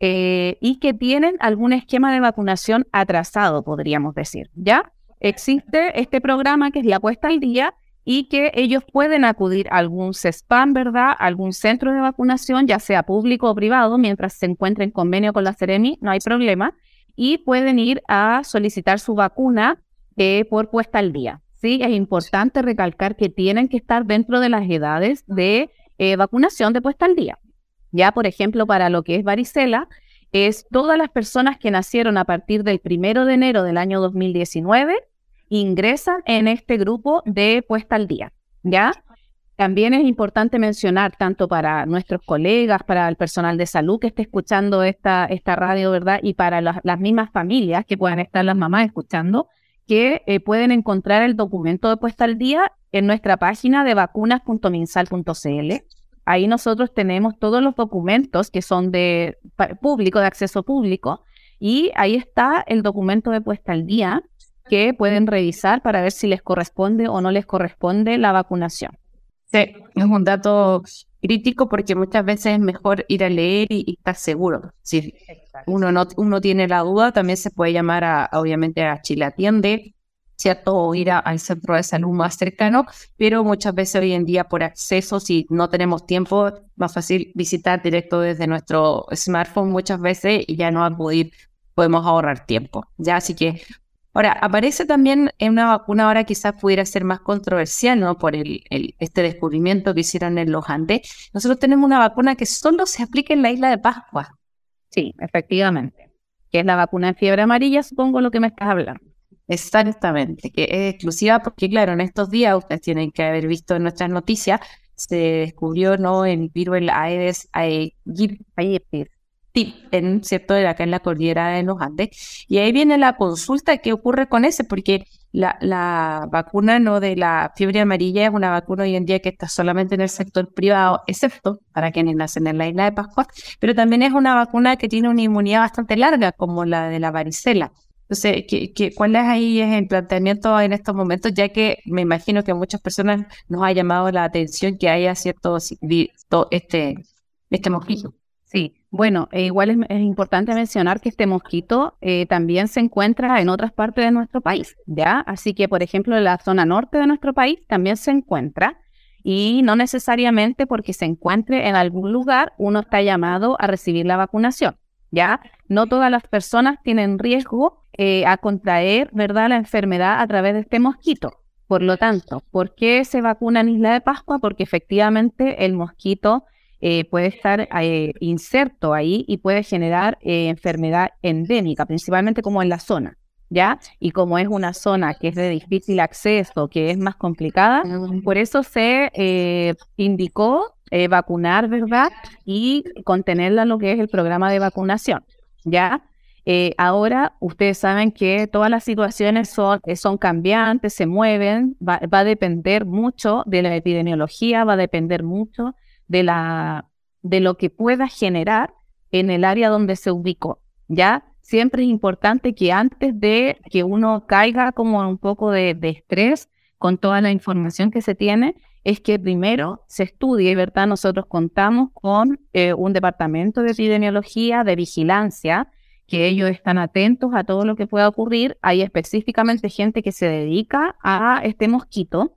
eh, y que tienen algún esquema de vacunación atrasado, podríamos decir, ¿ya? Existe este programa que es la puesta al día y que ellos pueden acudir a algún CESPAM, ¿verdad? Algún centro de vacunación, ya sea público o privado, mientras se encuentren en convenio con la Ceremi, no hay problema, y pueden ir a solicitar su vacuna eh, por puesta al día. Sí, es importante recalcar que tienen que estar dentro de las edades de eh, vacunación de puesta al día. Ya, por ejemplo, para lo que es varicela, es todas las personas que nacieron a partir del primero de enero del año 2019 ingresan en este grupo de puesta al día, ¿ya? También es importante mencionar, tanto para nuestros colegas, para el personal de salud que esté escuchando esta, esta radio, ¿verdad? Y para las mismas familias que puedan estar las mamás escuchando, que eh, pueden encontrar el documento de puesta al día en nuestra página de vacunas.minsal.cl. Ahí nosotros tenemos todos los documentos que son de público, de acceso público, y ahí está el documento de puesta al día que pueden revisar para ver si les corresponde o no les corresponde la vacunación. Sí, es un dato crítico porque muchas veces es mejor ir a leer y, estar seguro. Si uno no uno tiene la duda, también se puede llamar a, obviamente a Chile Atiende, ¿cierto? O ir al centro de salud más cercano, pero muchas veces hoy en día por acceso, si no tenemos tiempo, más fácil visitar directo desde nuestro smartphone muchas veces y ya no acudir, podemos ahorrar tiempo. Ya, así que Ahora, aparece también en una vacuna, ahora quizás pudiera ser más controversial, ¿no? Por el, este descubrimiento que hicieron en los Andes. Nosotros tenemos una vacuna que solo se aplica en la isla de Pascua. Sí, efectivamente. Que es la vacuna de fiebre amarilla, supongo lo que me estás hablando. Exactamente, que es exclusiva porque, claro, en estos días ustedes tienen que haber visto en nuestras noticias, se descubrió, ¿no? El virus, el Aedes aegypti, en, ¿cierto? acá en la cordillera de los Andes. Y ahí viene la consulta que ocurre con ese, porque la, la, vacuna no de la fiebre amarilla es una vacuna hoy en día que está solamente en el sector privado, excepto para quienes nacen en la isla de Pascua, pero también es una vacuna que tiene una inmunidad bastante larga, como la de la varicela. Entonces, ¿qué, qué, cuál es ahí el planteamiento en estos momentos? Ya que me imagino que a muchas personas nos ha llamado la atención que haya cierto este, este mosquito. Sí, bueno, e igual es, importante mencionar que este mosquito eh, también se encuentra en otras partes de nuestro país, ¿ya? Así que, por ejemplo, en la zona norte de nuestro país también se encuentra y no necesariamente porque se encuentre en algún lugar uno está llamado a recibir la vacunación, ¿ya? No todas las personas tienen riesgo eh, a contraer, ¿verdad?, la enfermedad a través de este mosquito. Por lo tanto, ¿por qué se vacuna en Isla de Pascua? Porque efectivamente el mosquito eh, puede estar eh, inserto ahí y puede generar eh, enfermedad endémica, principalmente como en la zona, ¿ya? Y como es una zona que es de difícil acceso, que es más complicada, por eso se indicó vacunar, ¿verdad? Y contenerla lo que es el programa de vacunación, ¿ya? ahora ustedes saben que todas las situaciones son, son cambiantes, se mueven, va, va, a depender mucho de la epidemiología, va a depender mucho de, la, de lo que pueda generar en el área donde se ubicó, ¿ya? Siempre es importante que antes de que uno caiga como un poco de, estrés con toda la información que se tiene, es que primero se estudie, ¿verdad? Nosotros contamos con eh, un departamento de epidemiología, de vigilancia, que ellos están atentos a todo lo que pueda ocurrir. Hay específicamente gente que se dedica a este mosquito.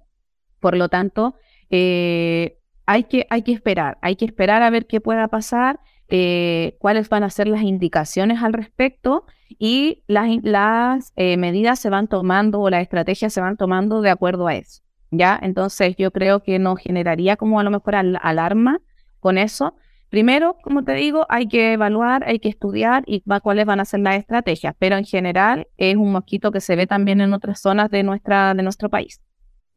Por lo tanto, eh, hay que, hay que esperar, hay que esperar a ver qué pueda pasar, eh, cuáles van a ser las indicaciones al respecto y las, las eh, medidas se van tomando o las estrategias se van tomando de acuerdo a eso. ¿Ya? Entonces yo creo que nos generaría como a lo mejor alarma con eso. Primero, como te digo, hay que evaluar, hay que estudiar y cuáles van a ser las estrategias, pero en general es un mosquito que se ve también en otras zonas de, nuestra, de nuestro país.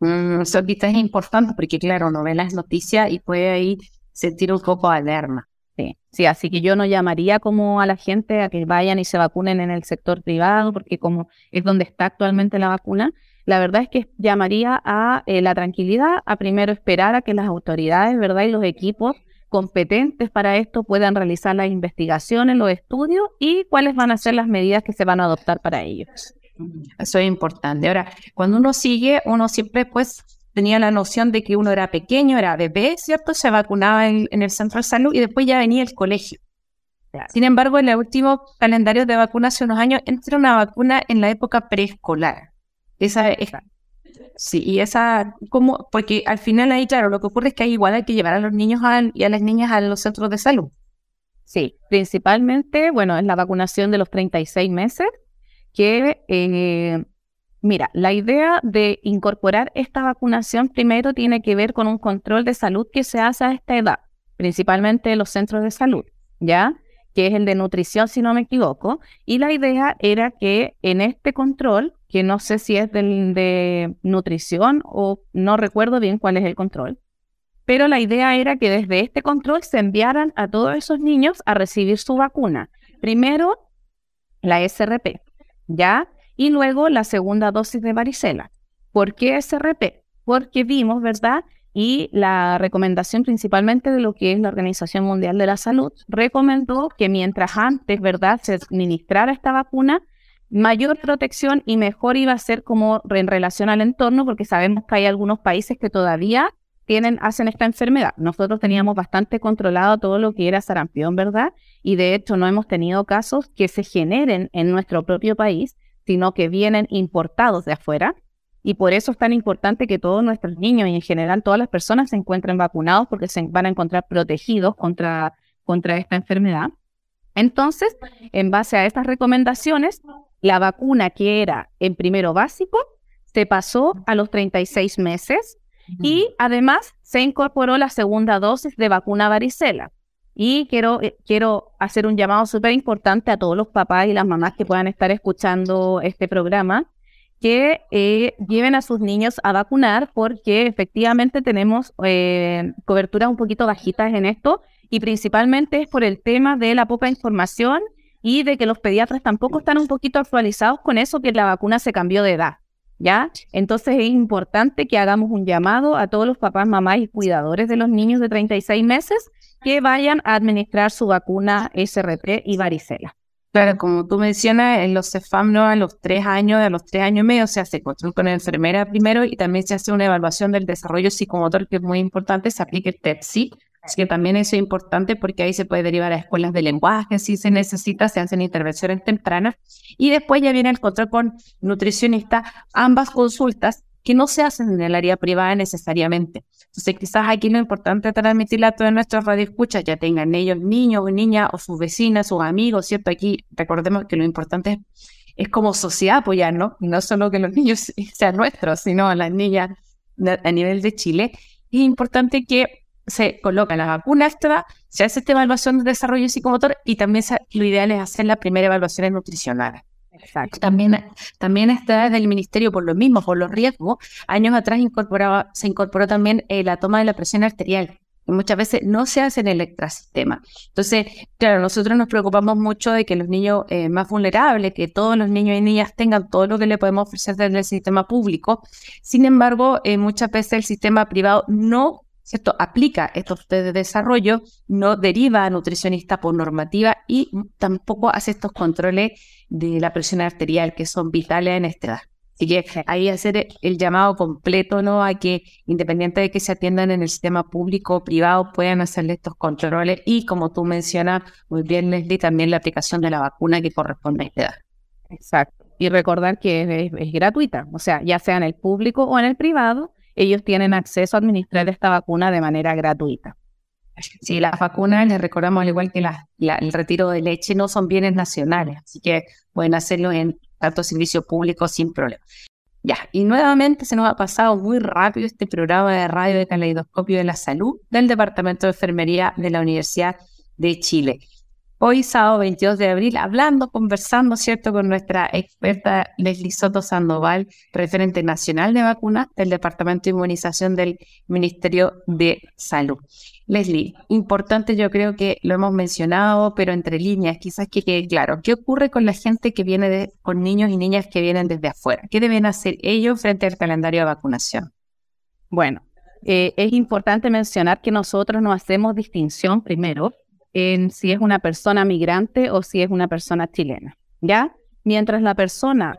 Mm, eso es importante porque, claro, no ve las noticias y puede ahí sentir un poco de alarma. Sí, sí, así que yo no llamaría como a la gente a que vayan y se vacunen en el sector privado, porque como es donde está actualmente la vacuna, la verdad es que llamaría a eh, la tranquilidad, a primero esperar a que las autoridades, ¿verdad? Y los equipos competentes para esto puedan realizar las investigaciones, los estudios y cuáles van a ser las medidas que se van a adoptar para ellos. Eso es importante. Ahora, cuando uno sigue, uno siempre pues tenía la noción de que uno era pequeño, era bebé, ¿cierto? Se vacunaba en, el centro de salud y después ya venía el colegio. Sin embargo, en el último calendario de vacunas hace unos años entra una vacuna en la época preescolar. Esa es, sí, y esa, como, porque al final ahí, claro, lo que ocurre es que hay igual hay que llevar a los niños y a las niñas a los centros de salud. Sí, principalmente, bueno, es la vacunación de los 36 meses que, eh, mira, la idea de incorporar esta vacunación primero tiene que ver con un control de salud que se hace a esta edad, principalmente en los centros de salud, ¿ya? que es el de nutrición, si no me equivoco, y la idea era que en este control, que no sé si es del, de nutrición o no recuerdo bien cuál es el control, pero la idea era que desde este control se enviaran a todos esos niños a recibir su vacuna. Primero, la SRP, ¿ya? Y luego la segunda dosis de varicela. ¿Por qué SRP? Porque vimos, ¿verdad? Y la recomendación principalmente de lo que es la Organización Mundial de la Salud recomendó que mientras antes, ¿verdad?, se administrara esta vacuna, mayor protección y mejor iba a ser como en relación al entorno, porque sabemos que hay algunos países que todavía tienen, hacen esta enfermedad. Nosotros teníamos bastante controlado todo lo que era sarampión, ¿verdad? Y de hecho no hemos tenido casos que se generen en nuestro propio país, sino que vienen importados de afuera. Y por eso es tan importante que todos nuestros niños y en general todas las personas se encuentren vacunados porque se van a encontrar protegidos contra, contra esta enfermedad. Entonces, en base a estas recomendaciones, la vacuna que era en primero básico se pasó a los 36 meses y además se incorporó la segunda dosis de vacuna varicela. Y quiero, eh, quiero hacer un llamado súper importante a todos los papás y las mamás que puedan estar escuchando este programa, que eh, lleven a sus niños a vacunar porque efectivamente tenemos eh, coberturas un poquito bajitas en esto y principalmente es por el tema de la poca información y de que los pediatras tampoco están un poquito actualizados con eso que la vacuna se cambió de edad. ¿Ya? Entonces es importante que hagamos un llamado a todos los papás, mamás y cuidadores de los niños de 36 meses que vayan a administrar su vacuna SRP y varicela. Claro, como tú mencionas, en los CEFAM ¿no? a los tres años, a los tres años y medio se hace control con la enfermera primero y también se hace una evaluación del desarrollo psicomotor que es muy importante, se aplica el TEPSI, Así que también eso es importante porque ahí se puede derivar a escuelas de lenguaje si se necesita, se hacen intervenciones tempranas. Y después ya viene el control con nutricionista, ambas consultas que no se hacen en el área privada necesariamente. Entonces, quizás aquí lo importante es transmitirle a todos nuestros radioescuchas, ya tengan ellos niños o niñas o sus vecinas, sus amigos, ¿cierto? Aquí recordemos que lo importante es, como sociedad apoyarnos, no solo que los niños sean nuestros, sino a las niñas a nivel de Chile. Es importante que se coloca la vacuna extra, se hace esta evaluación de desarrollo psicomotor y también lo ideal es hacer la primera evaluación nutricional. Exacto. También, también está desde el ministerio por lo mismo, por los riesgos. Años atrás incorporaba, se incorporó también eh, la toma de la presión arterial, que muchas veces no se hace en el extrasistema. Entonces, claro, nosotros nos preocupamos mucho de que los niños eh, más vulnerables, que todos los niños y niñas tengan todo lo que le podemos ofrecer desde el sistema público. Sin embargo, eh, muchas veces el sistema privado no esto aplica estos de desarrollo, no deriva a nutricionista por normativa y tampoco hace estos controles de la presión arterial que son vitales en esta edad. Así que ahí hacer el llamado completo, ¿no? A que independiente de que se atiendan en el sistema público o privado, puedan hacerle estos controles y, como tú mencionas muy bien, Leslie, también la aplicación de la vacuna que corresponde a esta edad. Exacto. Y recordar que es gratuita, o sea, ya sea en el público o en el privado, ellos tienen acceso a administrar esta vacuna de manera gratuita. Sí, las vacunas, les recordamos, al igual que el retiro de leche, no son bienes nacionales, así que pueden hacerlo en tanto servicio público sin problema. Ya, y nuevamente se nos ha pasado muy rápido este programa de radio de caleidoscopio de la salud del Departamento de Enfermería de la Universidad de Chile hoy sábado 22 de abril, hablando, conversando, ¿cierto?, con nuestra experta Leslie Soto Sandoval, referente nacional de vacunas del Departamento de Inmunización del Ministerio de Salud. Leslie, importante, yo creo que lo hemos mencionado, pero entre líneas, quizás que quede claro, ¿qué ocurre con la gente que viene de, con niños y niñas que vienen desde afuera? ¿Qué deben hacer ellos frente al calendario de vacunación? Bueno, eh, es importante mencionar que nosotros no hacemos distinción primero en si es una persona migrante o si es una persona chilena, ¿ya? Mientras la persona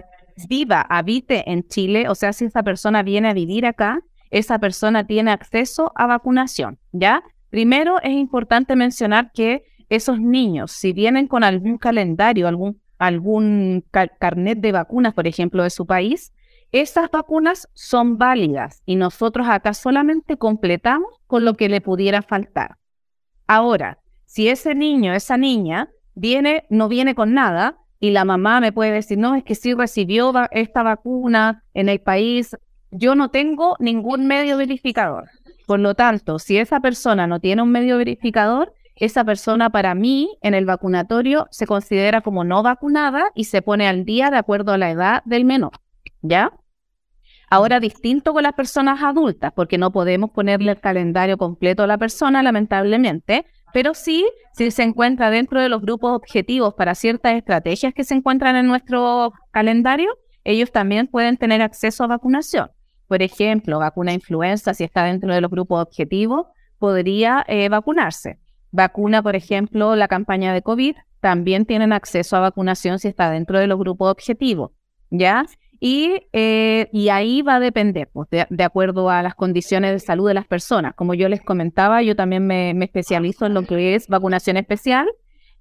viva, habite en Chile, o sea, si esa persona viene a vivir acá, esa persona tiene acceso a vacunación, ¿ya? Primero es importante mencionar que esos niños, si vienen con algún calendario, algún, algún carnet de vacunas, por ejemplo, de su país, esas vacunas son válidas y nosotros acá solamente completamos con lo que le pudiera faltar. Ahora, si ese niño, esa niña, viene, no viene con nada y la mamá me puede decir, no, es que sí recibió esta vacuna en el país, yo no tengo ningún medio verificador. Por lo tanto, si esa persona no tiene un medio verificador, esa persona para mí en el vacunatorio se considera como no vacunada y se pone al día de acuerdo a la edad del menor. ¿Ya? Ahora distinto con las personas adultas, porque no podemos ponerle el calendario completo a la persona, lamentablemente, pero sí, si se encuentra dentro de los grupos objetivos para ciertas estrategias que se encuentran en nuestro calendario, ellos también pueden tener acceso a vacunación. Por ejemplo, vacuna influenza, si está dentro de los grupos objetivos, podría eh, vacunarse. Vacuna, por ejemplo, la campaña de COVID, también tienen acceso a vacunación si está dentro de los grupos objetivos, ¿ya? Y, eh, y ahí va a depender, pues, de, acuerdo a las condiciones de salud de las personas. Como yo les comentaba, yo también me, especializo en lo que es vacunación especial.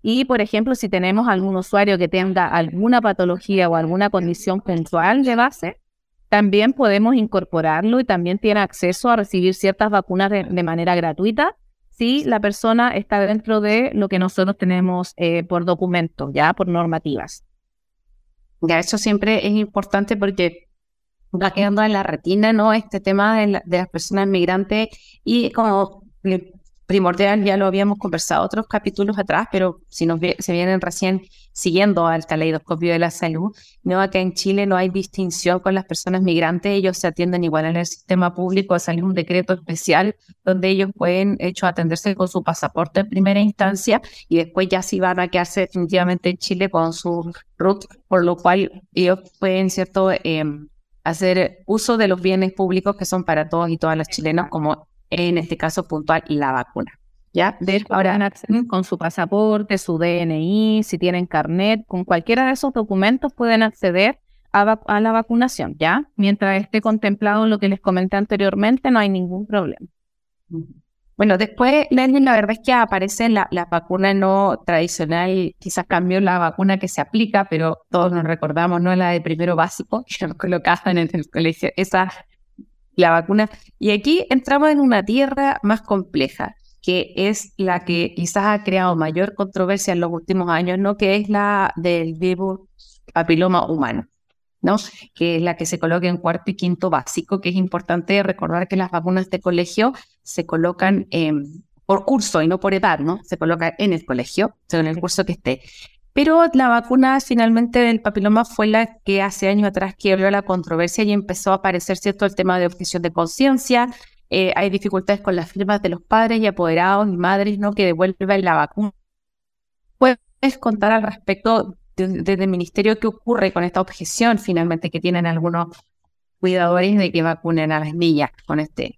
Y, por ejemplo, si tenemos algún usuario que tenga alguna patología o alguna condición puntual de base, también podemos incorporarlo y también tiene acceso a recibir ciertas vacunas de, manera gratuita si la persona está dentro de lo que nosotros tenemos eh, por documento, ya por normativas. Ya, eso siempre es importante porque va quedando en la retina, ¿no? Este tema de, las personas migrantes y como primordial, ya lo habíamos conversado otros capítulos atrás, pero si nos se vienen recién siguiendo al caleidoscopio de la salud, no acá en Chile no hay distinción con las personas migrantes, ellos se atienden igual en el sistema público, salió un decreto especial donde ellos pueden hecho atenderse con su pasaporte en primera instancia y después ya sí van a quedarse definitivamente en Chile con su RUT, por lo cual ellos pueden, ¿cierto?, em, hacer uso de los bienes públicos que son para todos y todas las chilenas, como en este caso puntual la vacuna. ¿Ya? Ahora con su pasaporte, su DNI, si tienen carnet, con cualquiera de esos documentos pueden acceder a, la vacunación, ¿ya? Mientras esté contemplado lo que les comenté anteriormente, no hay ningún problema. Bueno, después, la verdad es que aparece la, la, vacuna no tradicional, quizás cambió la vacuna que se aplica, pero todos nos recordamos, ¿no? La de primero básico, que nos colocaban en el colegio, esa, la vacuna. Y aquí entramos en una tierra más compleja que es la que quizás ha creado mayor controversia en los últimos años, ¿no? Que es la del virus papiloma humano, ¿no? Que es la que se coloca en cuarto y quinto básico, que es importante recordar que las vacunas de colegio se colocan por curso y no por edad, ¿no? Se coloca en el colegio, según el curso que esté. Pero la vacuna finalmente del papiloma fue la que hace años atrás quebró la controversia y empezó a aparecer, ¿cierto?, el tema de objeción de conciencia, eh, hay dificultades con las firmas de los padres y apoderados y madres ¿no? que devuelven la vacuna. ¿Puedes contar al respecto desde el ministerio qué ocurre con esta objeción finalmente que tienen algunos cuidadores de que vacunen a las niñas con este?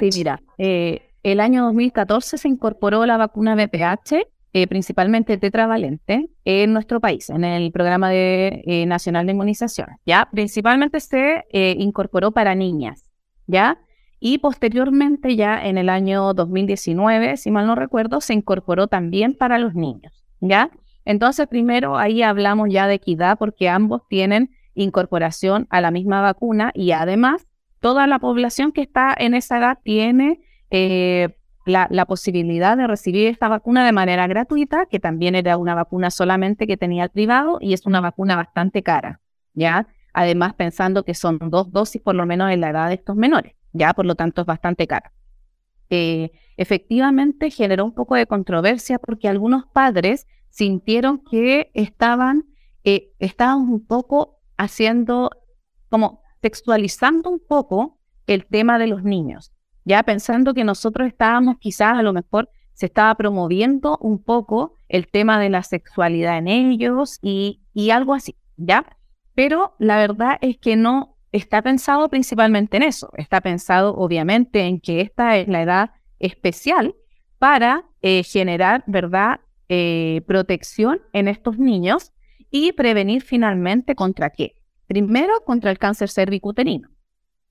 Sí, mira, eh, el año 2014 se incorporó la vacuna BPH, eh, principalmente tetravalente, en nuestro país, en el programa de, nacional de inmunización. Ya, principalmente se incorporó para niñas, ya. Y posteriormente, ya en el año 2019, si mal no recuerdo, se incorporó también para los niños, ¿ya? Entonces, primero ahí hablamos ya de equidad porque ambos tienen incorporación a la misma vacuna y además toda la población que está en esa edad tiene eh, la, posibilidad de recibir esta vacuna de manera gratuita, que también era una vacuna solamente que tenía el privado y es una vacuna bastante cara, ¿ya? Además, pensando que son dos dosis por lo menos en la edad de estos menores ya por lo tanto es bastante cara. Eh, efectivamente generó un poco de controversia porque algunos padres sintieron que estaban, eh, estaban un poco haciendo, como textualizando un poco el tema de los niños, ya pensando que nosotros estábamos quizás a lo mejor se estaba promoviendo un poco el tema de la sexualidad en ellos y, y algo así, ¿ya? Pero la verdad es que no está pensado principalmente en eso. Está pensado obviamente en que esta es la edad especial para eh, generar, ¿verdad?, eh, protección en estos niños y prevenir finalmente contra qué. Primero, contra el cáncer cervicuterino.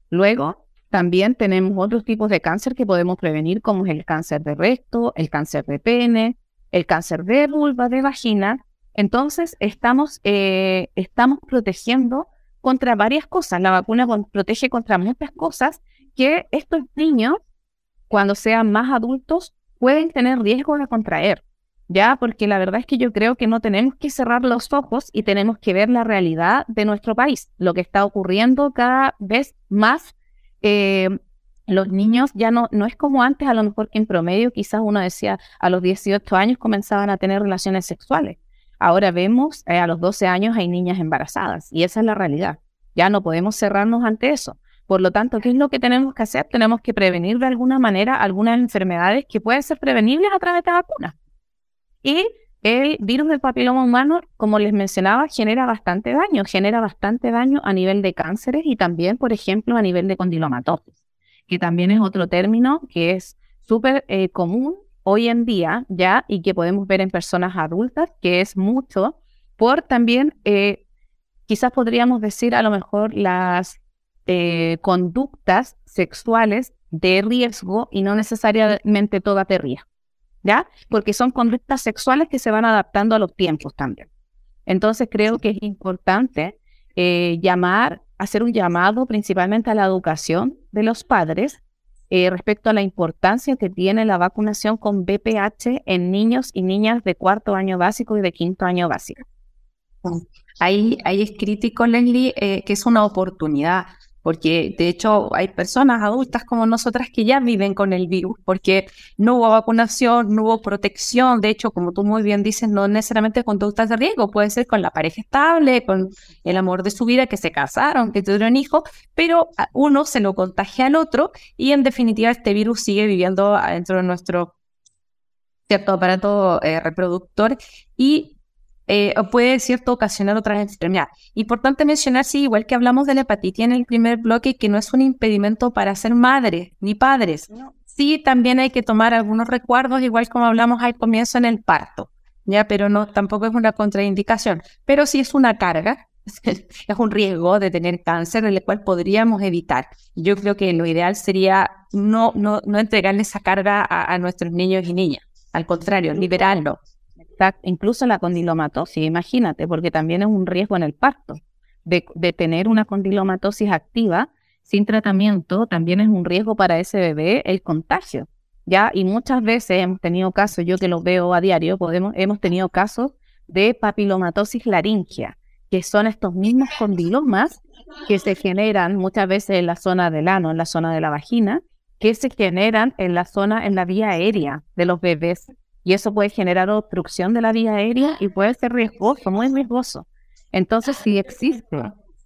Luego, también tenemos otros tipos de cáncer que podemos prevenir, como es el cáncer de recto, el cáncer de pene, el cáncer de vulva, de vagina. Entonces, estamos, eh, estamos protegiendo contra varias cosas. La vacuna protege contra muchas cosas que estos niños, cuando sean más adultos, pueden tener riesgo de contraer. Ya, porque la verdad es que yo creo que no tenemos que cerrar los ojos y tenemos que ver la realidad de nuestro país, lo que está ocurriendo cada vez más. Eh, los niños ya no, no es como antes, a lo mejor en promedio quizás uno decía a los 18 años comenzaban a tener relaciones sexuales. Ahora vemos, eh, a los 12 años hay niñas embarazadas y esa es la realidad. Ya no podemos cerrarnos ante eso. Por lo tanto, ¿qué es lo que tenemos que hacer? Tenemos que prevenir de alguna manera algunas enfermedades que pueden ser prevenibles a través de vacunas. Y el virus del papiloma humano, como les mencionaba, genera bastante daño, genera bastante daño a nivel de cánceres y también, por ejemplo, a nivel de condilomatosis, que también es otro término que es súper eh, común hoy en día ya y que podemos ver en personas adultas, que es mucho por también, eh, quizás podríamos decir a lo mejor las eh, conductas sexuales de riesgo y no necesariamente toda terria, ¿ya? Porque son conductas sexuales que se van adaptando a los tiempos también. Entonces creo que es importante eh, llamar, hacer un llamado principalmente a la educación de los padres eh, respecto a la importancia que tiene la vacunación con BPH en niños y niñas de cuarto año básico y de quinto año básico. Ahí, ahí es crítico, Leslie, que es una oportunidad porque de hecho hay personas adultas como nosotras que ya viven con el virus, porque no hubo vacunación, no hubo protección, de hecho, como tú muy bien dices, no necesariamente conductas de riesgo, puede ser con la pareja estable, con el amor de su vida, que se casaron, que tuvieron hijos, pero uno se lo contagia al otro y en definitiva este virus sigue viviendo dentro de nuestro cierto aparato eh, reproductor y eh, puede, cierto, ocasionar otras enfermedades. Importante mencionar, sí, igual que hablamos de la hepatitis en el primer bloque, que no es un impedimento para ser madres ni padres. Sí, también hay que tomar algunos recuerdos, igual como hablamos al comienzo en el parto, ya, pero no, tampoco es una contraindicación, pero sí es una carga, es un riesgo de tener cáncer, el cual podríamos evitar. Yo creo que lo ideal sería no, no, no entregarle esa carga a, a nuestros niños y niñas, al contrario, liberarlo incluso la condilomatosis, imagínate, porque también es un riesgo en el parto. De, tener una condilomatosis activa sin tratamiento, también es un riesgo para ese bebé el contagio. ¿ya? Y muchas veces hemos tenido casos, yo que lo veo a diario, podemos, hemos tenido casos de papilomatosis laringea, que son estos mismos condilomas que se generan muchas veces en la zona del ano, en la zona de la vagina, que se generan en la zona, en la vía aérea de los bebés y eso puede generar obstrucción de la vía aérea y puede ser riesgoso, muy riesgoso. Entonces, si existe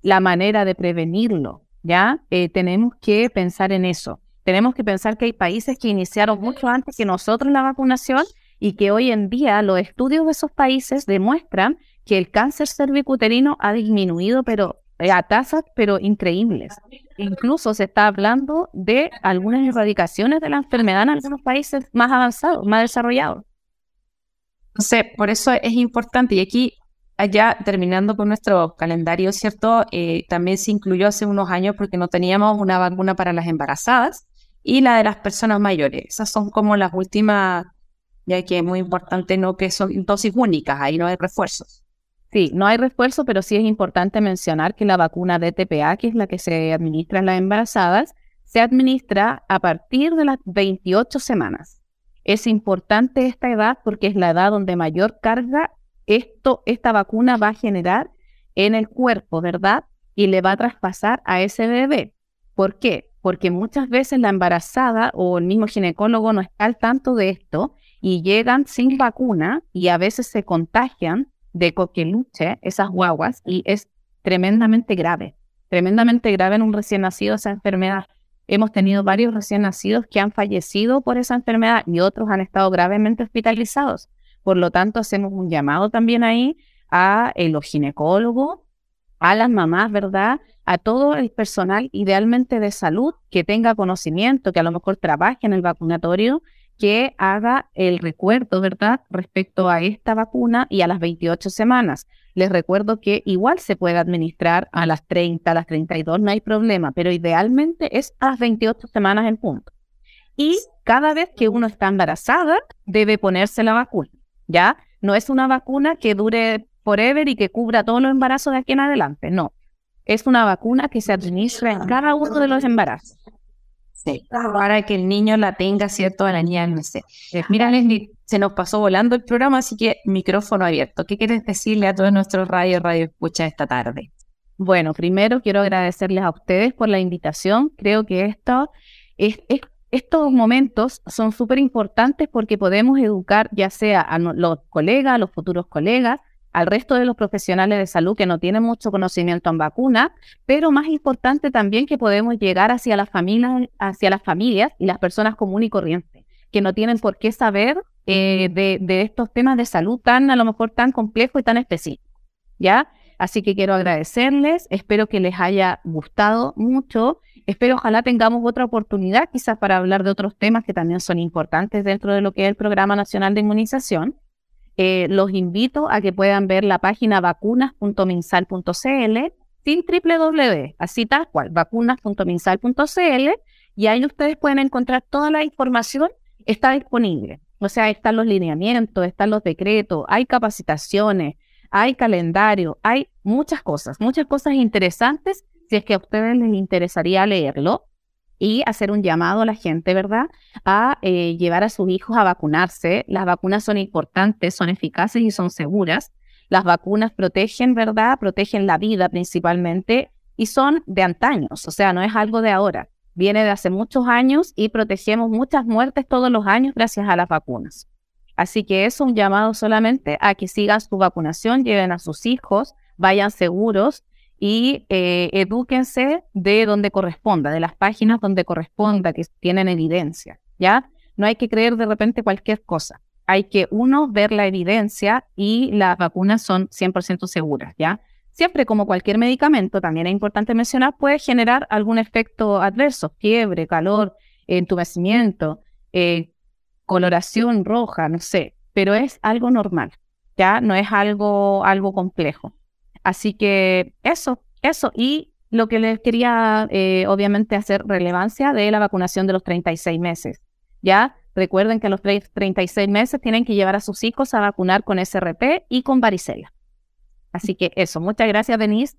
la manera de prevenirlo, ¿ya? Eh, tenemos que pensar en eso. Tenemos que pensar que hay países que iniciaron mucho antes que nosotros la vacunación y que hoy en día los estudios de esos países demuestran que el cáncer cervicuterino ha disminuido, pero eh, a tasas pero increíbles. Incluso se está hablando de algunas erradicaciones de la enfermedad en algunos países más avanzados, más desarrollados. Entonces, por eso es importante. Y aquí, allá terminando con nuestro calendario, ¿cierto? Eh, también se incluyó hace unos años porque no teníamos una vacuna para las embarazadas y la de las personas mayores. Esas son como las últimas, ya que es muy importante, ¿no? Que son dosis únicas, ahí no hay refuerzos. Sí, no hay refuerzo, pero sí es importante mencionar que la vacuna DTPA, que es la que se administra en las embarazadas, se administra a partir de las 28 semanas. Es importante esta edad porque es la edad donde mayor carga esto, esta vacuna va a generar en el cuerpo, ¿verdad? Y le va a traspasar a ese bebé. ¿Por qué? Porque muchas veces la embarazada o el mismo ginecólogo no está al tanto de esto y llegan sin vacuna y a veces se contagian de coqueluche, esas guaguas, y es tremendamente grave, tremendamente grave en un recién nacido esa enfermedad. Hemos tenido varios recién nacidos que han fallecido por esa enfermedad y otros han estado gravemente hospitalizados. Por lo tanto, hacemos un llamado también ahí a eh, los ginecólogos, a las mamás, ¿verdad? A todo el personal idealmente de salud que tenga conocimiento, que a lo mejor trabaje en el vacunatorio que haga el recuerdo, ¿verdad?, respecto a esta vacuna y a las 28 semanas. Les recuerdo que igual se puede administrar a las 30, a las 32, no hay problema, pero idealmente es a las 28 semanas en punto. Y cada vez que uno está embarazada, debe ponerse la vacuna, ¿ya? No es una vacuna que dure forever y que cubra todos los embarazos de aquí en adelante, no. Es una vacuna que se administra en cada uno de los embarazos. Para que el niño la tenga, ¿cierto? A la niña no sé. Mira, Leslie, se nos pasó volando el programa, así que micrófono abierto. ¿Qué quieres decirle a todos nuestros radio radio escucha esta tarde? Bueno, primero quiero agradecerles a ustedes por la invitación. Creo que esto es, estos momentos son súper importantes porque podemos educar ya sea a los colegas, a los futuros colegas, al resto de los profesionales de salud que no tienen mucho conocimiento en vacunas, pero más importante también que podemos llegar hacia las familias, hacia las familias y las personas comunes y corrientes, que no tienen por qué saber eh, de, de, estos temas de salud tan, a lo mejor tan complejos y tan específicos. ¿Ya? Así que quiero agradecerles, espero que les haya gustado mucho, espero ojalá tengamos otra oportunidad quizás para hablar de otros temas que también son importantes dentro de lo que es el Programa Nacional de Inmunización. Eh, los invito a que puedan ver la página vacunas.minsal.cl sin www, así tal cual, vacunas.minsal.cl y ahí ustedes pueden encontrar toda la información, está disponible. O sea, están los lineamientos, están los decretos, hay capacitaciones, hay calendario, hay muchas cosas, muchas cosas interesantes si es que a ustedes les interesaría leerlo y hacer un llamado a la gente, ¿verdad? A eh, llevar a sus hijos a vacunarse. Las vacunas son importantes, son eficaces y son seguras. Las vacunas protegen, ¿verdad? Protegen la vida principalmente y son de antaños, o sea, no es algo de ahora. Viene de hace muchos años y protegemos muchas muertes todos los años gracias a las vacunas. Así que es un llamado solamente a que sigan su vacunación, lleven a sus hijos, vayan seguros y eh, edúquense de donde corresponda, de las páginas donde corresponda, que tienen evidencia, ¿ya? No hay que creer de repente cualquier cosa. Hay que, uno, ver la evidencia y las vacunas son 100% seguras, ¿ya? Siempre como cualquier medicamento, también es importante mencionar, puede generar algún efecto adverso, fiebre, calor, entumecimiento, eh, coloración roja, no sé, pero es algo normal, ¿ya? No es algo, algo complejo. Así que eso, eso. Y lo que les quería, eh, obviamente, hacer relevancia de la vacunación de los 36 meses, ¿ya? Recuerden que a los 36 meses tienen que llevar a sus hijos a vacunar con SRP y con varicela. Así que eso, muchas gracias, Denise.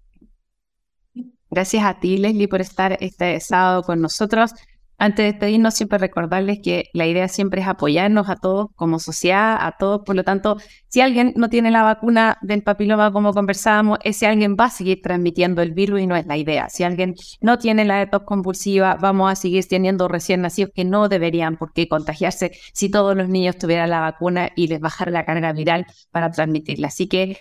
Gracias a ti, Leslie, por estar este sábado con nosotros. Antes de despedirnos, siempre recordarles que la idea siempre es apoyarnos a todos como sociedad, a todos. Por lo tanto, si alguien no tiene la vacuna del papiloma, como conversábamos, ese alguien va a seguir transmitiendo el virus y no es la idea. Si alguien no tiene la tos convulsiva, vamos a seguir teniendo recién nacidos que no deberían por qué contagiarse si todos los niños tuvieran la vacuna y les bajara la carga viral para transmitirla. Así que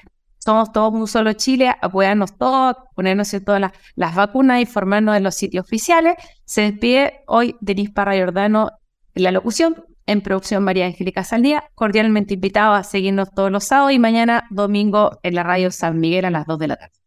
somos todos un solo Chile, apoyarnos todos, ponernos en todas las, vacunas, informarnos en los sitios oficiales. Se despide hoy Denis Parra Jordano en la locución, en producción María Angélica Saldía. Cordialmente invitado a seguirnos todos los sábados y mañana domingo en la radio San Miguel a las 2 de la tarde.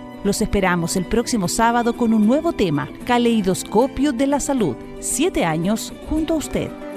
Los esperamos el próximo sábado con un nuevo tema, Caleidoscopio de la Salud. Siete años junto a usted.